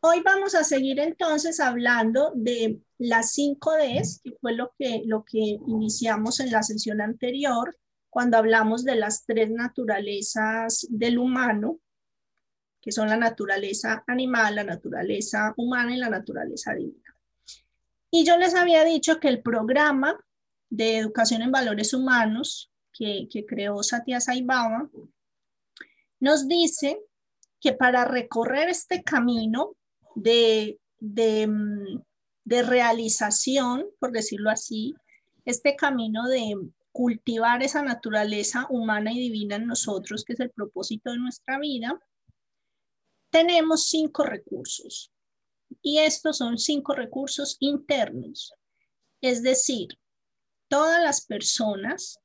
Hoy vamos a seguir entonces hablando de las 5 Ds, que fue lo que, lo que iniciamos en la sesión anterior, cuando hablamos de las tres naturalezas del humano, que son la naturaleza animal, la naturaleza humana y la naturaleza divina. Y yo les había dicho que el programa de educación en valores humanos que, que creó Satya Sai Baba nos dice que para recorrer este camino de, mm, de realización, por decirlo así, este camino de cultivar esa naturaleza humana y divina en nosotros, que es el propósito de nuestra vida, tenemos cinco recursos. Y estos son cinco recursos internos. Es decir, todas las personas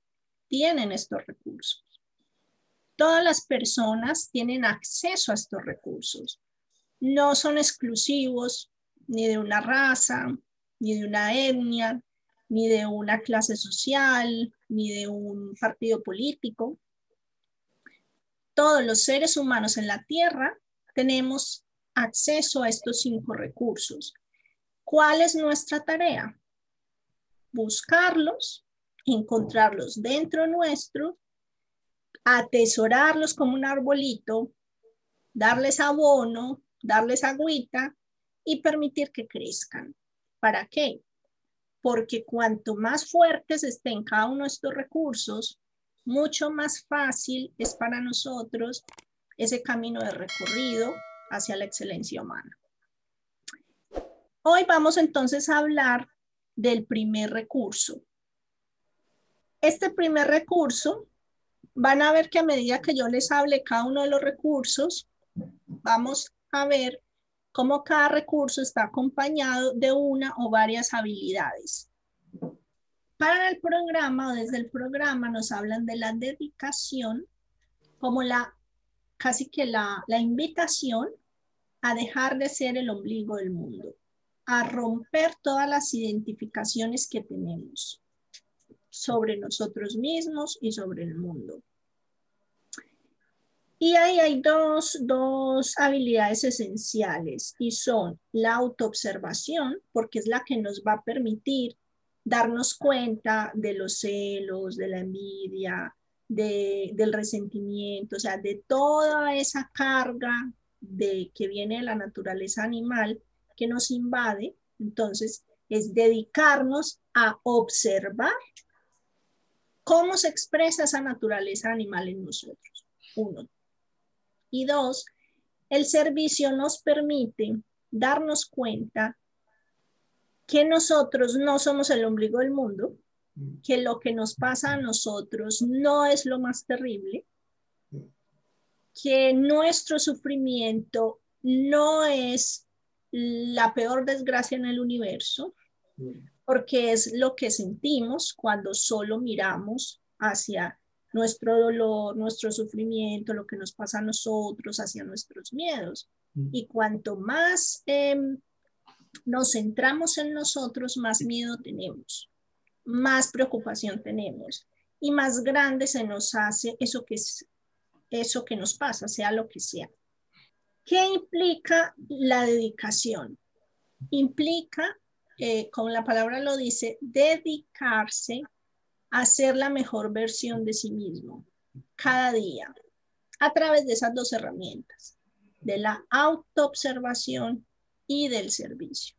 tienen estos recursos. Todas las personas tienen acceso a estos recursos. No son exclusivos ni de una raza, ni de una etnia, ni de una clase social, ni de un partido político. Todos los seres humanos en la Tierra tenemos acceso a estos cinco recursos. ¿Cuál es nuestra tarea? Buscarlos, encontrarlos dentro nuestro, atesorarlos como un arbolito, darles abono, darles agüita y permitir que crezcan. ¿Para qué? Porque cuanto más fuertes estén cada uno de estos recursos, mucho más fácil es para nosotros ese camino de recorrido hacia la excelencia humana. Hoy vamos entonces a hablar del primer recurso. Este primer recurso, van a ver que a medida que yo les hable cada uno de los recursos, vamos a ver cómo cada recurso está acompañado de una o varias habilidades. Para el programa o desde el programa nos hablan de la dedicación como la casi que la, la invitación a dejar de ser el ombligo del mundo, a romper todas las identificaciones que tenemos sobre nosotros mismos y sobre el mundo. Y ahí hay dos, dos habilidades esenciales y son la autoobservación, porque es la que nos va a permitir darnos cuenta de los celos, de la envidia, del resentimiento, o sea, de toda esa carga de, que viene de la naturaleza animal que nos invade. Entonces, es dedicarnos a observar cómo se expresa esa naturaleza animal en nosotros. Uno. Y dos, el servicio nos permite darnos cuenta que nosotros no somos el ombligo del mundo, que lo que nos pasa a nosotros no es lo más terrible, que nuestro sufrimiento no es la peor desgracia en el universo, porque es lo que sentimos cuando solo miramos hacia nuestro dolor, nuestro sufrimiento, lo que nos pasa a nosotros, hacia nuestros miedos. Y cuanto más em, nos centramos en nosotros, más miedo tenemos más preocupación tenemos y más grande se nos hace eso que, es, eso que nos pasa, sea lo que sea. ¿Qué implica la dedicación? Implica, eh, como la palabra lo dice, dedicarse a ser la mejor versión de sí mismo cada día a través de esas dos herramientas, de la autoobservación y del servicio.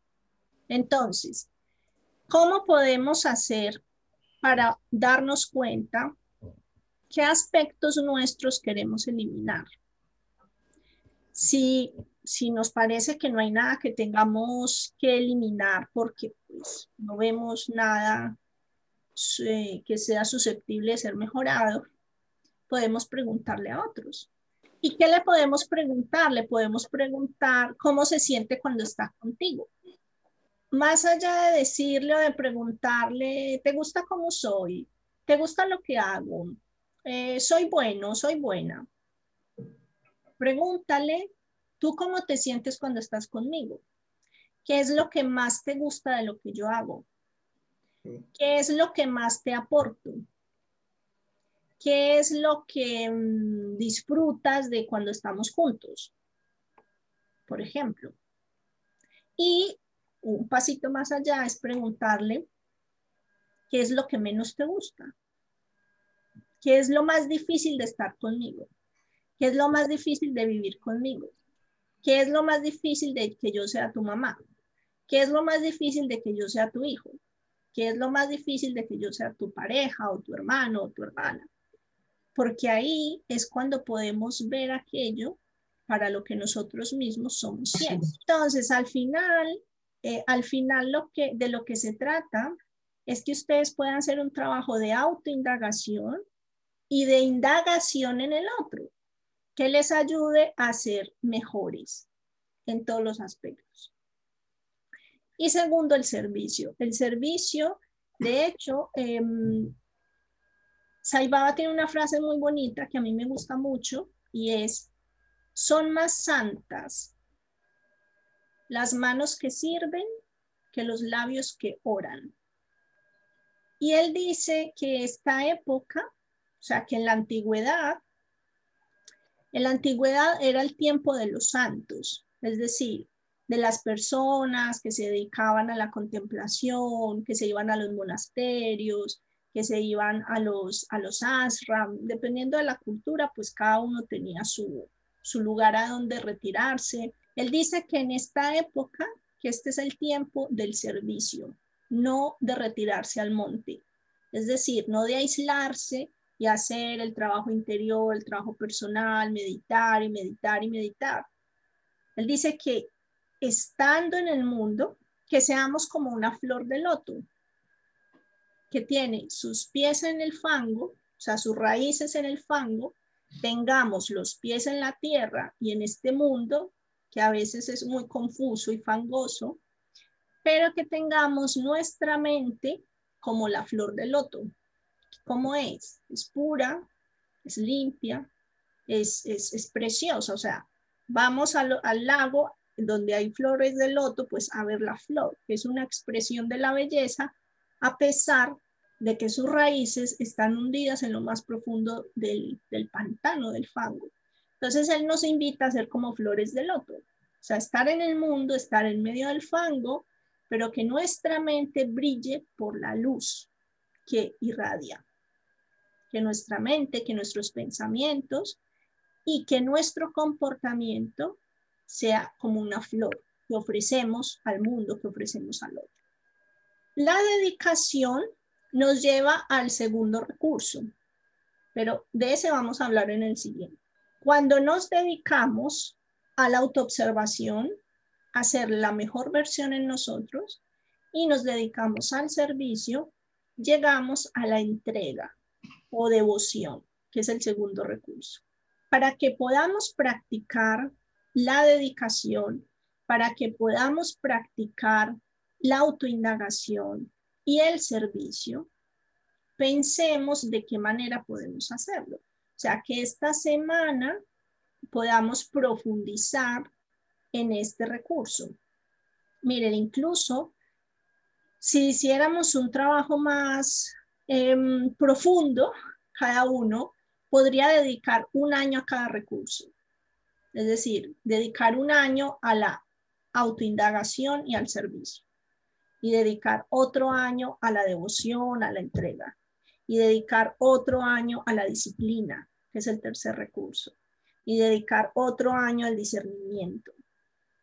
Entonces, ¿Cómo podemos hacer para darnos cuenta qué aspectos nuestros queremos eliminar? Si, si nos parece que no hay nada que tengamos que eliminar porque pues, no vemos nada eh, que sea susceptible de ser mejorado, podemos preguntarle a otros. ¿Y qué le podemos preguntar? Le podemos preguntar cómo se siente cuando está contigo más allá de decirle o de preguntarle, ¿te gusta cómo soy? ¿Te gusta lo que hago? Eh, ¿Soy bueno? ¿Soy buena? Pregúntale, ¿tú cómo te sientes cuando estás conmigo? ¿Qué es lo que más te gusta de lo que yo hago? ¿Qué es lo que más te aporto? ¿Qué es lo que mm, disfrutas de cuando estamos juntos? Por ejemplo. Y un pasito más allá es preguntarle qué es lo que menos te gusta, qué es lo más difícil de estar conmigo, qué es lo más difícil de vivir conmigo, qué es lo más difícil de que yo sea tu mamá, qué es lo más difícil de que yo sea tu hijo, qué es lo más difícil de que yo sea tu pareja o tu hermano o tu hermana. Porque ahí es cuando podemos ver aquello para lo que nosotros mismos somos ciegos. Entonces, al final, eh, al final lo que, de lo que se trata es que ustedes puedan hacer un trabajo de autoindagación y de indagación en el otro, que les ayude a ser mejores en todos los aspectos. Y segundo, el servicio. El servicio, de hecho, eh, Saibaba tiene una frase muy bonita que a mí me gusta mucho y es, son más santas las manos que sirven que los labios que oran. Y él dice que esta época, o sea, que en la antigüedad, en la antigüedad era el tiempo de los santos, es decir, de las personas que se dedicaban a la contemplación, que se iban a los monasterios, que se iban a los, a los ashram, dependiendo de la cultura, pues cada uno tenía su, su lugar a donde retirarse. Él dice que en esta época, que este es el tiempo del servicio, no de retirarse al monte, es decir, no de aislarse y hacer el trabajo interior, el trabajo personal, meditar y meditar y meditar. Él dice que estando en el mundo, que seamos como una flor de loto, que tiene sus pies en el fango, o sea, sus raíces en el fango, tengamos los pies en la tierra y en este mundo, que a veces es muy confuso y fangoso, pero que tengamos nuestra mente como la flor de loto. ¿Cómo es? Es pura, es limpia, es, es, preciosa. O sea, vamos al, al lago donde hay flores de loto, pues a ver la flor, que es una expresión de la belleza, a pesar de que sus raíces están hundidas en lo más profundo del, del pantano, del fango. Entonces él nos invita a ser como flores de loto, o sea, estar en el mundo, estar en medio del fango, pero que nuestra mente brille por la luz que irradia, que nuestra mente, que nuestros pensamientos y que nuestro comportamiento sea como una flor que ofrecemos al mundo, que ofrecemos al otro. La dedicación nos lleva al segundo recurso, pero de ese vamos a hablar en el siguiente. Cuando nos dedicamos a la autoobservación, a ser la mejor versión en nosotros y nos dedicamos al servicio, llegamos a la entrega o devoción, que es el segundo recurso. Para que podamos practicar la dedicación, para que podamos practicar la autoindagación y el servicio, pensemos de qué manera podemos hacerlo. O sea, que esta semana podamos profundizar en este recurso. Miren, incluso si hiciéramos un trabajo más em, profundo, cada uno podría dedicar un año a cada recurso. Es decir, dedicar un año a la autoindagación y al servicio. Y dedicar otro año a la devoción, a la entrega. Y dedicar otro año a la disciplina, que es el tercer recurso. Y dedicar otro año al discernimiento,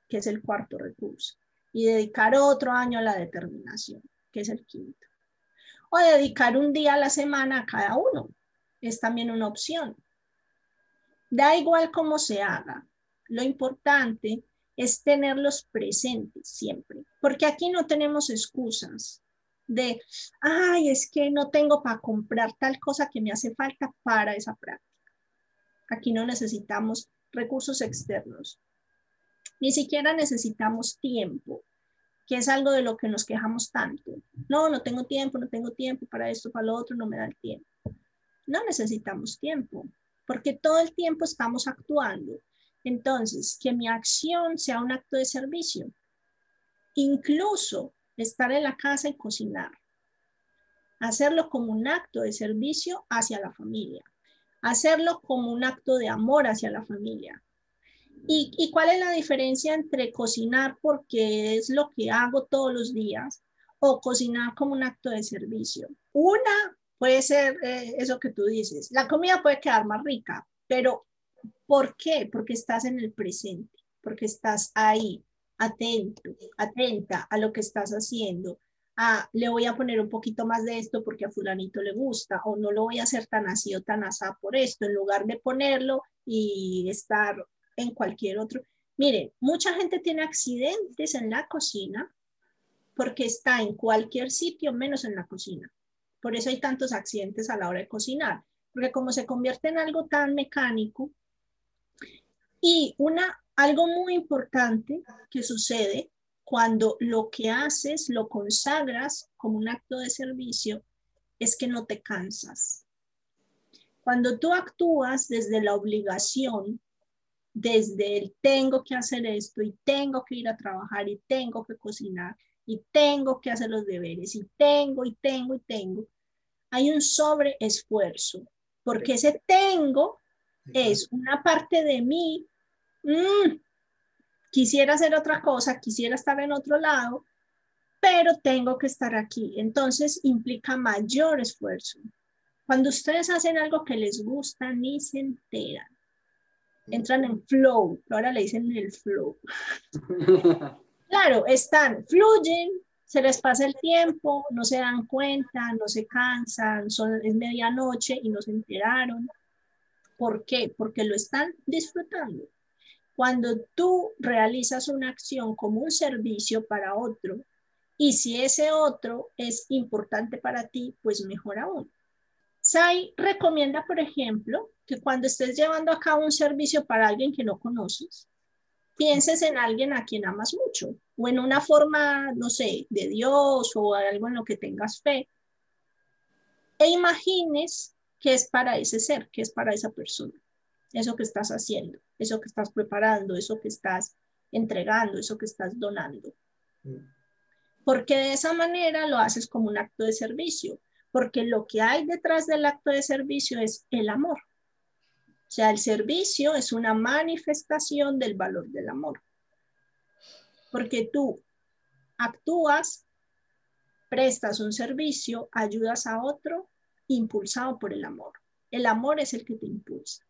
que es el cuarto recurso. Y dedicar otro año a la determinación, que es el quinto. O dedicar un día a la semana a cada uno. Es también una opción. Da igual cómo se haga. Lo importante es tenerlos presentes siempre, porque aquí no tenemos excusas de, ay, es que no tengo para comprar tal cosa que me hace falta para esa práctica. Aquí no necesitamos recursos externos, ni siquiera necesitamos tiempo, que es algo de lo que nos quejamos tanto. No, no tengo tiempo, no tengo tiempo para esto, para lo otro, no me da el tiempo. No necesitamos tiempo porque todo el tiempo estamos actuando. Entonces, que mi acción sea un acto de servicio. Incluso estar en la casa y cocinar. Hacerlo como un acto de servicio hacia la familia. Hacerlo como un acto de amor hacia la familia. ¿Y, ¿Y cuál es la diferencia entre cocinar porque es lo que hago todos los días o cocinar como un acto de servicio? Una puede ser eh, eso que tú dices, la comida puede quedar más rica, pero ¿por qué? Porque estás en el presente, porque estás ahí, atento, atenta a lo que estás haciendo. Ah, le voy a poner un poquito más de esto porque a fulanito le gusta, o no lo voy a hacer tan así o tan asá por esto, en lugar de ponerlo y estar en cualquier otro. Mire, mucha gente tiene accidentes en la cocina porque está en cualquier sitio menos en la cocina. Por eso hay tantos accidentes a la hora de cocinar, porque como se convierte en algo tan mecánico, y una, algo muy importante que sucede cuando lo que haces lo consagras como un acto de servicio es que no te cansas. Cuando tú actúas desde la obligación, desde el tengo que hacer esto y tengo que ir a trabajar y tengo que cocinar y tengo que hacer los deberes y tengo y tengo y tengo, hay un sobreesfuerzo, porque ese tengo es una parte de mí Mm, quisiera hacer otra cosa, quisiera estar en otro lado, pero tengo que estar aquí. Entonces implica mayor esfuerzo. Cuando ustedes hacen algo que les gusta, ni se enteran. Entran en flow, ahora le dicen el flow. claro, están, fluyen, se les pasa el tiempo, no se dan cuenta, no se cansan, son, es medianoche y no se enteraron. ¿Por qué? Porque lo están disfrutando. Cuando tú realizas una acción como un servicio para otro y si ese otro es importante para ti, pues mejor aún. SAI recomienda, por ejemplo, que cuando estés llevando a cabo un servicio para alguien que no conoces, pienses en alguien a quien amas mucho o en una forma, no sé, de Dios o algo en lo que tengas fe e imagines que es para ese ser, que es para esa persona eso que estás haciendo, eso que estás preparando, eso que estás entregando, eso que estás donando. Mm. Porque de esa manera lo haces como un acto de servicio, porque lo que hay detrás del acto de servicio es el amor. O sea, el servicio es una manifestación del valor del amor. Porque tú actúas, prestas un servicio, ayudas a otro, impulsado por el amor. El amor es el que te impulsa.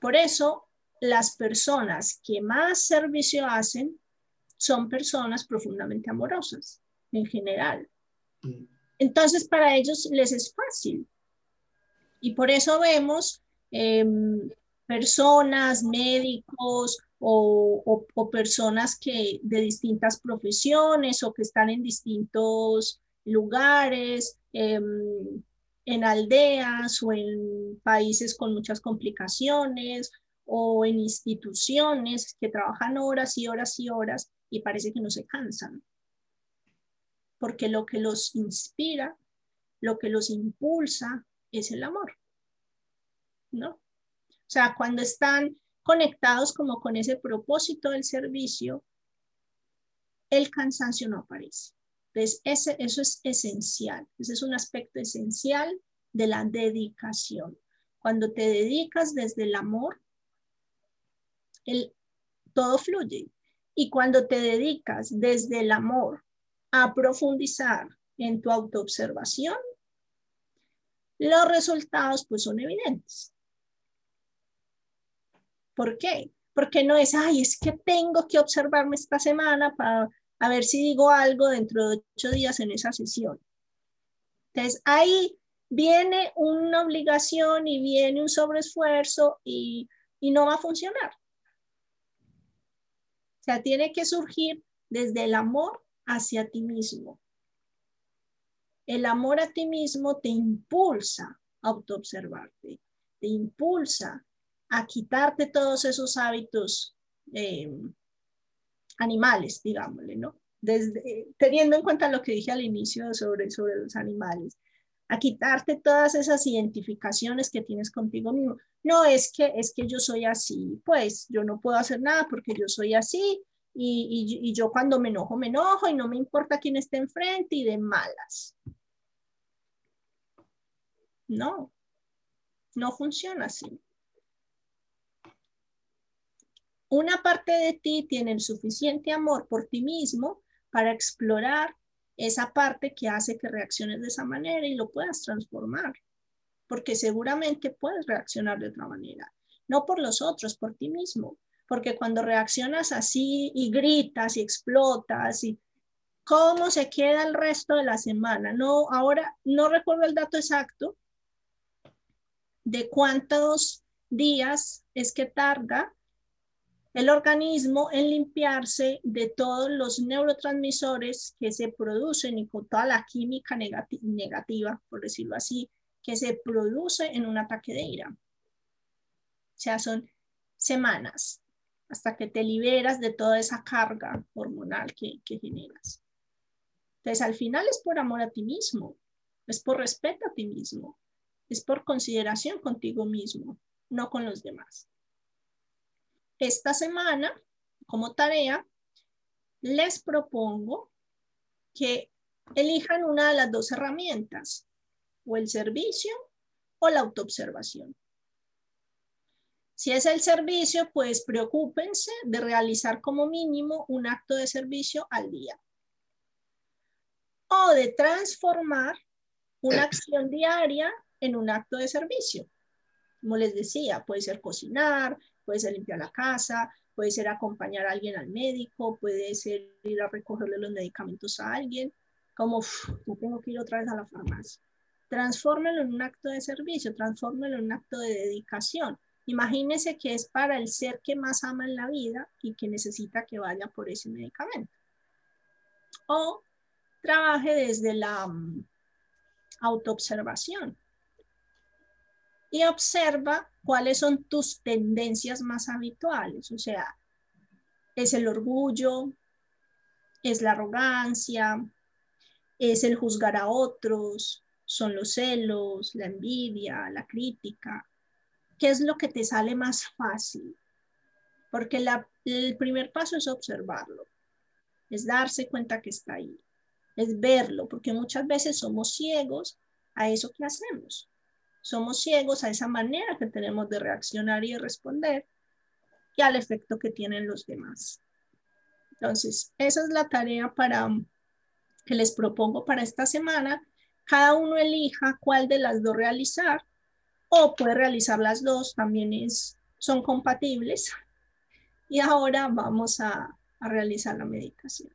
Por eso, las personas que más servicio hacen son personas profundamente amorosas, en general. Mm. Entonces, para ellos les es fácil. Y por eso vemos em, personas, médicos o, personas que de distintas profesiones o que están en distintos lugares, em, en aldeas o en países con muchas complicaciones o en instituciones que trabajan horas y horas y horas y parece que no se cansan. Porque lo que los inspira, lo que los impulsa es el amor. ¿No? O sea, cuando están conectados como con ese propósito del servicio, el cansancio no aparece. Entonces, ese, eso es esencial, ese es un aspecto esencial de la dedicación. Cuando te dedicas desde el amor, el, todo fluye. Y cuando te dedicas desde el amor a profundizar en tu autoobservación, los resultados pues son evidentes. ¿Por qué? Porque no es, ay, es que tengo que observarme esta semana para ver si digo algo dentro de ocho días en esa sesión. Entonces, ahí viene una obligación y viene un sobreesfuerzo y, y no va a funcionar. O sea, tiene que surgir desde el amor hacia ti mismo. El amor a ti mismo te impulsa a autoobservarte, te impulsa a quitarte todos esos hábitos eh, animales, digámosle, ¿no? Desde, teniendo en cuenta lo que dije al inicio sobre, sobre los animales, a quitarte todas esas identificaciones que tienes contigo mismo. No es que es que yo soy así, pues yo no puedo hacer nada porque yo soy así y, y, y yo cuando me enojo me enojo y no me importa quién esté enfrente y de malas. No, no funciona así. Una parte de ti tiene el suficiente amor por ti mismo para explorar esa parte que hace que reacciones de esa manera y lo puedas transformar, porque seguramente puedes reaccionar de otra manera, no por los otros, por ti mismo, porque cuando reaccionas así y gritas y explotas y cómo se queda el resto de la semana, no, ahora no recuerdo el dato exacto de cuántos días es que tarda el organismo en limpiarse de todos los neurotransmisores que se producen y con toda la química negativa, por decirlo así, que se produce en un ataque de ira. O sea, son semanas hasta que te liberas de toda esa carga hormonal que, que generas. Entonces, al final es por amor a ti mismo, es por respeto a ti mismo, es por consideración contigo mismo, no con los demás esta semana, como tarea, les propongo que elijan una de las dos herramientas, o el servicio o la autoobservación. Si es el servicio, pues preocúpense de realizar como mínimo un acto de servicio al día. O de transformar una acción diaria en un acto de servicio. Como les decía, puede ser cocinar, puede ser limpiar la casa, puede ser acompañar a alguien al médico, puede ser ir a recogerle los medicamentos a alguien, como no tengo que ir otra vez a la farmacia. Transfórmelo en un acto de servicio, transfórmelo en un acto de dedicación. Imagínese que es para el ser que más ama en la vida y que necesita que vaya por ese medicamento. O trabaje desde la um, autoobservación y observa cuáles son tus tendencias más habituales. O sea, es el orgullo, es la arrogancia, es el juzgar a otros, son los celos, la envidia, la crítica. ¿Qué es lo que te sale más fácil? Porque el primer paso es observarlo, es darse cuenta que está ahí, es verlo, porque muchas veces somos ciegos a eso que hacemos. Somos ciegos a esa manera que tenemos de reaccionar y de responder y al efecto que tienen los demás. Entonces, esa es la tarea para que les propongo para esta semana. Cada uno elija cuál de las dos realizar o puede realizar las dos, también es, son compatibles. Y ahora vamos a, a realizar la meditación.